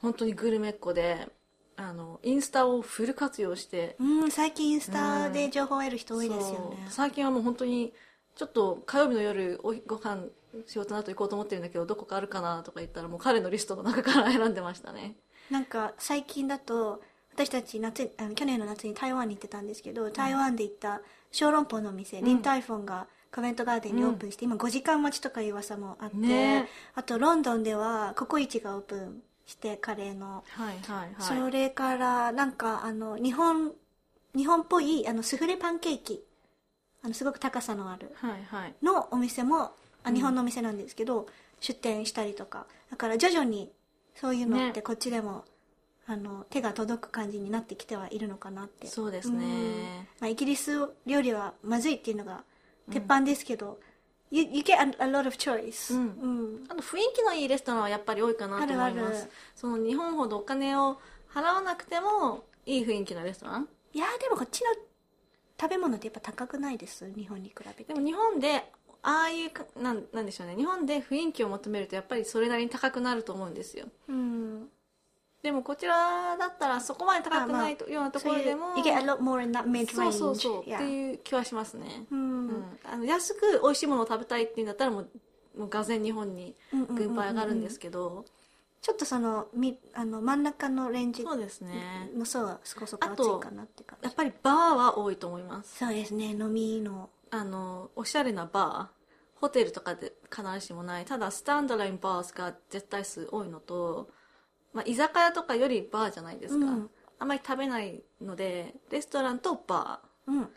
本当にグルメっ子であのインスタをフル活用してうん、最近インスタで情報を得る人多いですよね。そう最近はもう本当にちょっと火曜日の夜おご飯仕事の後行こうと思ってるんだけどどこかあるかなとか言ったらもう彼のリストの中から選んでましたねなんか最近だと私たち夏あの去年の夏に台湾に行ってたんですけど台湾で行った小籠包のお店、リンタイフォンがコメントガーデンにオープンして、今5時間待ちとかいう噂もあって、ね。あとロンドンではココイチがオープンしてカレーの、はいはいはい。それからなんかあの日本日本っぽいあのスフレパンケーキ。あのすごく高さのある。はいはい。のお店もあ日本のお店なんですけど、出店したりとか。だから徐々にそういうのってね。こっちでも、あの手が届く感じになってきてはいるのかなって。そうですね、まあ、イギリス料理はまずいっていうのが鉄板ですけど、you, you get a, lot of choice、うん。うん。あと雰囲気のいいレストランはやっぱり多いかなと思います。あるある。その日本ほどお金を払わなくてもいい雰囲気のレストラン？いやーでもこっちの食べ物ってやっぱ高くないです。日本に比べて。でも日本でああいうかなんなんでしょうね。日本で雰囲気を求めるとやっぱりそれなりに高くなると思うんですよ。うん。でもこちらだったらそこまで高くないと、ようなところでも you そうそうそう、yeah っていう気はしますね、うん。うん。あの安く美味しいものを食べたいっていうんだったらもうもうがぜ日本に軍配上がるんですけど、ちょっとそのみあの真ん中のレンジそうですね。の層はそこそこ厚いかなって感じ。やっぱりバーは多いと思います。そうですね飲みのあのおしゃれなバーホテルとかで必ずしもない。ただスタンドラインバースが絶対数多いのと、まあ、居酒屋とかよりバーじゃないですか、うん。あんまり食べないのでレストランとバうん。ー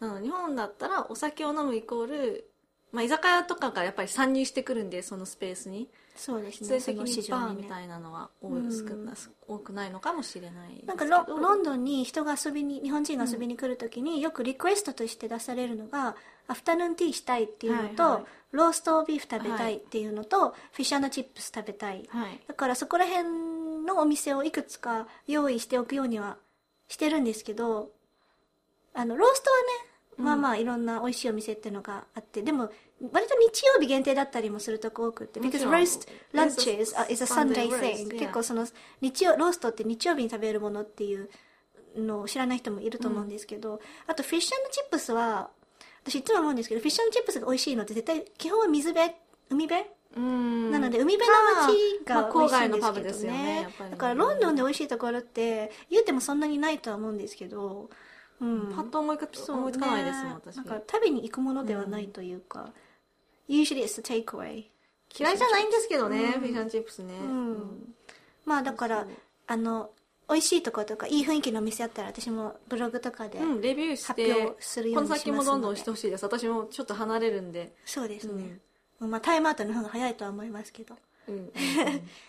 なので日本だったらお酒を飲むイコール、まあ、居酒屋とかがやっぱり参入してくるんでそのスペースに。そうです必然的ね。その市にバーみたいなのは多い、うん少な多くないのかもしれないなんかロロンドンに人が遊びに日本人が遊びに来るときによくリクエストとして出されるのがアフタヌーンティーしたいっていうのと、はいはい。ローストビーフ食べたいっていうのと、フィッシュチップス食べたい。はい。だからそこら辺のお店をいくつか用意しておくようにはしてるんですけどあのローストはね、まあまあいろんな美味しいお店っていうのがあってでも割と日曜日限定だったりもするとこ多くって because roast lunches is a Sunday thing. 結構その日曜ローストって日曜日に食べるものっていうのを知らない人もいると思うんですけど、あとフィッシュチップスは私いつも思うんですけどフィッシュチップスが美味しいのって絶対基本は水辺海辺？うん。なので海辺の街がまあ郊美味しいんです外のパブけどですよねだからロンドンで美味しいところって言うてもそんなにないとは思うんですけど、うん、パッと思いかそう思いつかないですもん、ね私。なんか食べに行くものではないというか、usually it's a takeaway. 嫌いじゃないんですけどね、うん。フィッシュチップスね、ん。まあだからあの美味しいところとかいい雰囲気のお店あったら私もブログとかで、うん、レビューして発表するようにしますので。この先もどんどんしてほしいです私もちょっと離れるんで。そうですね、まあタイムアウトの方が早いとは思いますけど。うん